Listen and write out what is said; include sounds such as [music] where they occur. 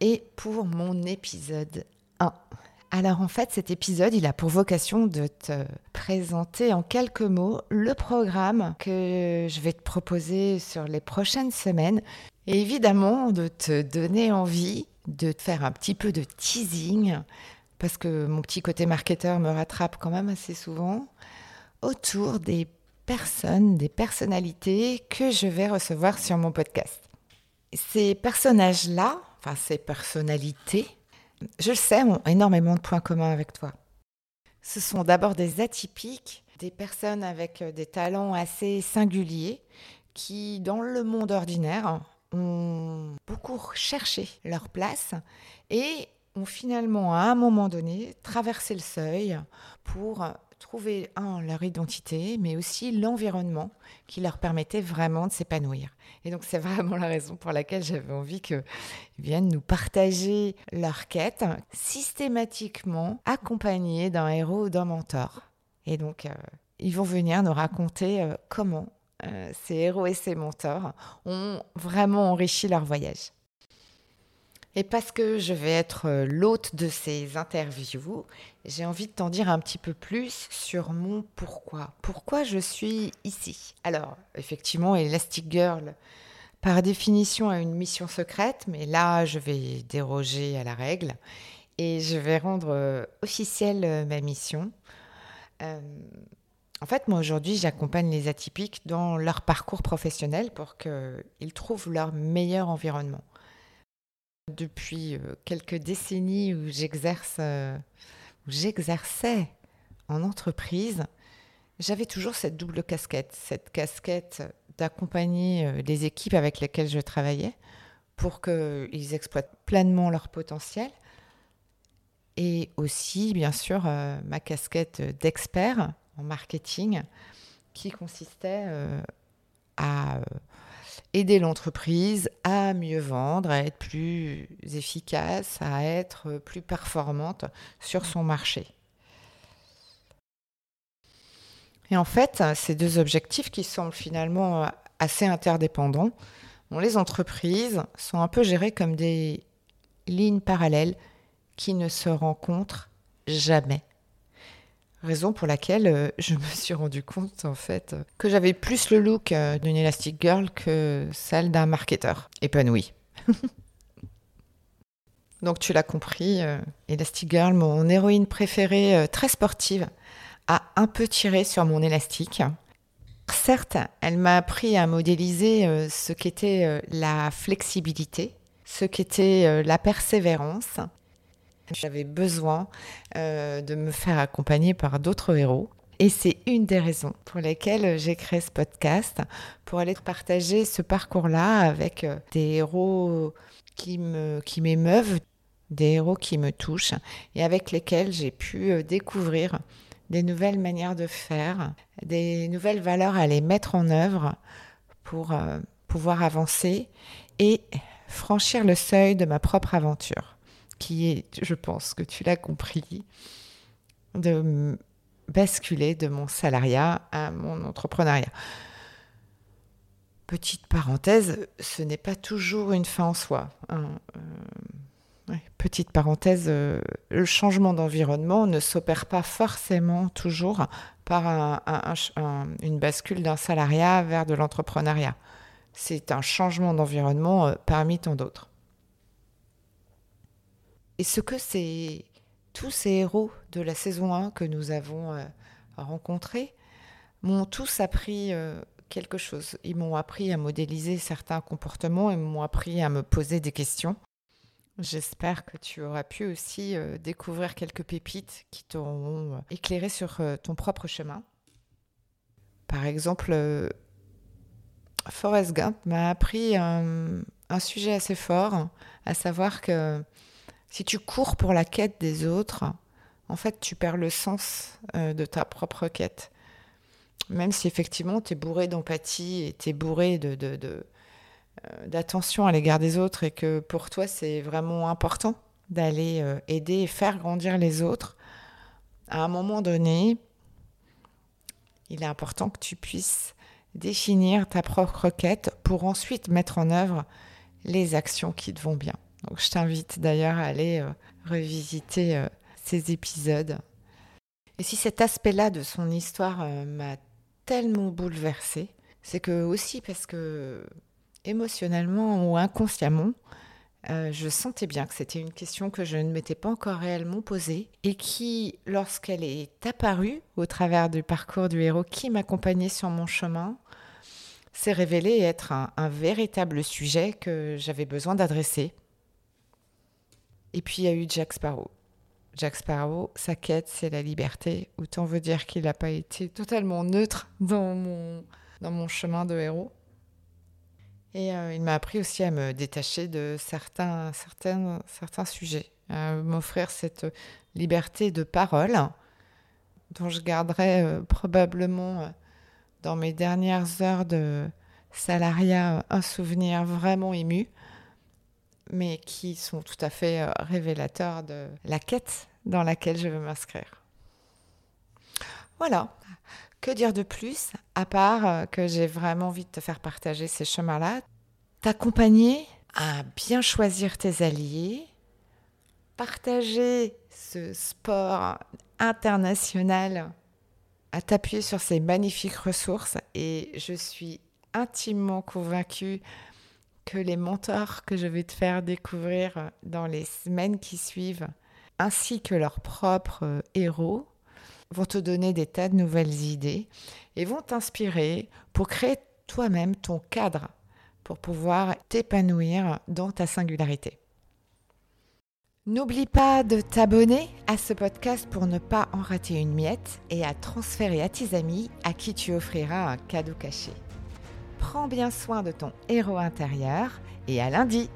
et pour mon épisode 1. Alors en fait, cet épisode, il a pour vocation de te présenter en quelques mots le programme que je vais te proposer sur les prochaines semaines. Et évidemment, de te donner envie de te faire un petit peu de teasing, parce que mon petit côté marketeur me rattrape quand même assez souvent, autour des personnes, des personnalités que je vais recevoir sur mon podcast. Ces personnages-là, ces personnalités, je le sais, ont énormément de points communs avec toi. Ce sont d'abord des atypiques, des personnes avec euh, des talents assez singuliers qui, dans le monde ordinaire, ont beaucoup cherché leur place et ont finalement, à un moment donné, traversé le seuil pour trouver, un, leur identité, mais aussi l'environnement qui leur permettait vraiment de s'épanouir. Et donc, c'est [laughs] vraiment la raison pour laquelle j'avais envie qu'ils viennent nous partager leur quête, systématiquement accompagnés d'un héros ou d'un mentor. Et donc, euh, ils vont venir nous raconter euh, comment euh, ces héros et ces mentors ont vraiment enrichi leur voyage. Et parce que je vais être euh, l'hôte de ces interviews, j'ai envie de t'en dire un petit peu plus sur mon pourquoi. Pourquoi je suis ici? Alors, effectivement, Elastic Girl, par définition, a une mission secrète, mais là, je vais déroger à la règle et je vais rendre euh, officielle euh, ma mission. en fait, moi, aujourd'hui, j'accompagne les atypiques dans leur parcours professionnel pour qu'ils trouvent leur meilleur environnement. Depuis euh, quelques décennies où j'exerce, euh, j'exerçais en entreprise, j'avais toujours cette double casquette, cette casquette d'accompagner euh, les équipes avec lesquelles je travaillais pour qu'ils exploitent pleinement leur potentiel. Et aussi, bien sûr, ma casquette d'expert en marketing qui consistait aider l'entreprise à mieux vendre, à être plus efficace, à être plus performante sur son marché. Et en fait, ces deux objectifs qui semblent finalement assez interdépendants, les entreprises sont un peu gérées comme des lignes parallèles qui ne se rencontrent jamais. Raison pour laquelle euh, je me suis rendu compte en fait que j'avais plus le look euh, d'une Elastic Girl que celle d'un marketeur épanoui. [laughs] Donc tu l'as compris, euh, Elastic Girl, mon héroïne préférée, très sportive, a un peu tiré sur mon élastique. Certes, elle m'a appris à modéliser ce qu'était la flexibilité, ce qu'était la persévérance, j'avais besoin euh, de me faire accompagner par d'autres héros. Et c'est une des raisons pour lesquelles j'ai créé ce podcast, pour aller partager ce parcours-là avec euh, des héros qui me qui m'émeuvent, des héros qui me touchent et avec lesquels j'ai pu euh, découvrir des nouvelles manières de faire, des nouvelles valeurs à les mettre en œuvre pour pouvoir avancer et franchir le seuil de ma propre aventure qui est, je pense que tu l'as compris, de basculer de mon salariat à mon entrepreneuriat. Petite parenthèse, ce n'est pas toujours une fin en soi. Hein. Euh, petite parenthèse, euh, le changement d'environnement ne s'opère pas forcément toujours par une bascule d'un salariat vers de l'entrepreneuriat. C'est un changement d'environnement euh, parmi tant d'autres. Et ce que c'est tous ces héros de la saison 1 que nous avons euh, rencontrés m'ont tous appris euh, quelque chose. Ils m'ont appris à modéliser certains comportements et m'ont appris à me poser des questions. J'espère que tu auras pu aussi euh, découvrir quelques pépites qui t'auront éclairé sur ton propre chemin. Par exemple, Forrest Gump m'a appris un, sujet assez fort, à savoir que si tu cours pour la quête des autres, en fait, tu perds le sens euh, de ta propre quête. Même si effectivement, tu es bourré d'empathie et tu es bourré de, euh, d'attention à l'égard des autres et que pour toi, c'est vraiment important d'aller euh, aider et faire grandir les autres, à un moment donné, il est important que tu puisses définir ta propre quête pour ensuite mettre en œuvre les actions qui te vont bien. Je t'invite d'ailleurs à aller euh, revisiter euh, ces épisodes. Et si cet aspect-là de son histoire euh, m'a tellement bouleversée, c'est que aussi parce que émotionnellement ou inconsciemment, je sentais bien que c'était une question que je ne m'étais pas encore réellement posée et qui, lorsqu'elle est apparue au travers du parcours du héros qui m'accompagnait sur mon chemin, s'est révélé être un, véritable sujet que j'avais besoin d'adresser. Et puis il y a eu Jack Sparrow. Jack Sparrow, sa quête, c'est la liberté. Autant veut dire qu'il n'a pas été totalement neutre dans mon, dans mon chemin de héros. Et euh, il m'a appris aussi à me détacher de certains, certains, certains sujets, à m'offrir cette liberté de parole dont je garderai euh, probablement euh, dans mes dernières heures de salariat un souvenir vraiment ému, mais qui sont tout à fait euh, révélateurs de la quête dans laquelle je veux m'inscrire. Voilà. Que dire de plus, à part euh, que j'ai vraiment envie de te faire partager ces chemins-là, t'accompagner à bien choisir tes alliés, partager ce sport international à t'appuyer sur ces magnifiques ressources et je suis intimement convaincue que les mentors que je vais te faire découvrir dans les semaines qui suivent, ainsi que leurs propres héros, vont te donner des tas de nouvelles idées et vont t'inspirer pour créer toi-même ton cadre pour pouvoir t'épanouir dans ta singularité. N'oublie pas de t'abonner à ce podcast pour ne pas en rater une miette et à transférer à tes amis à qui tu offriras un cadeau caché. Prends bien soin de ton héros intérieur et à lundi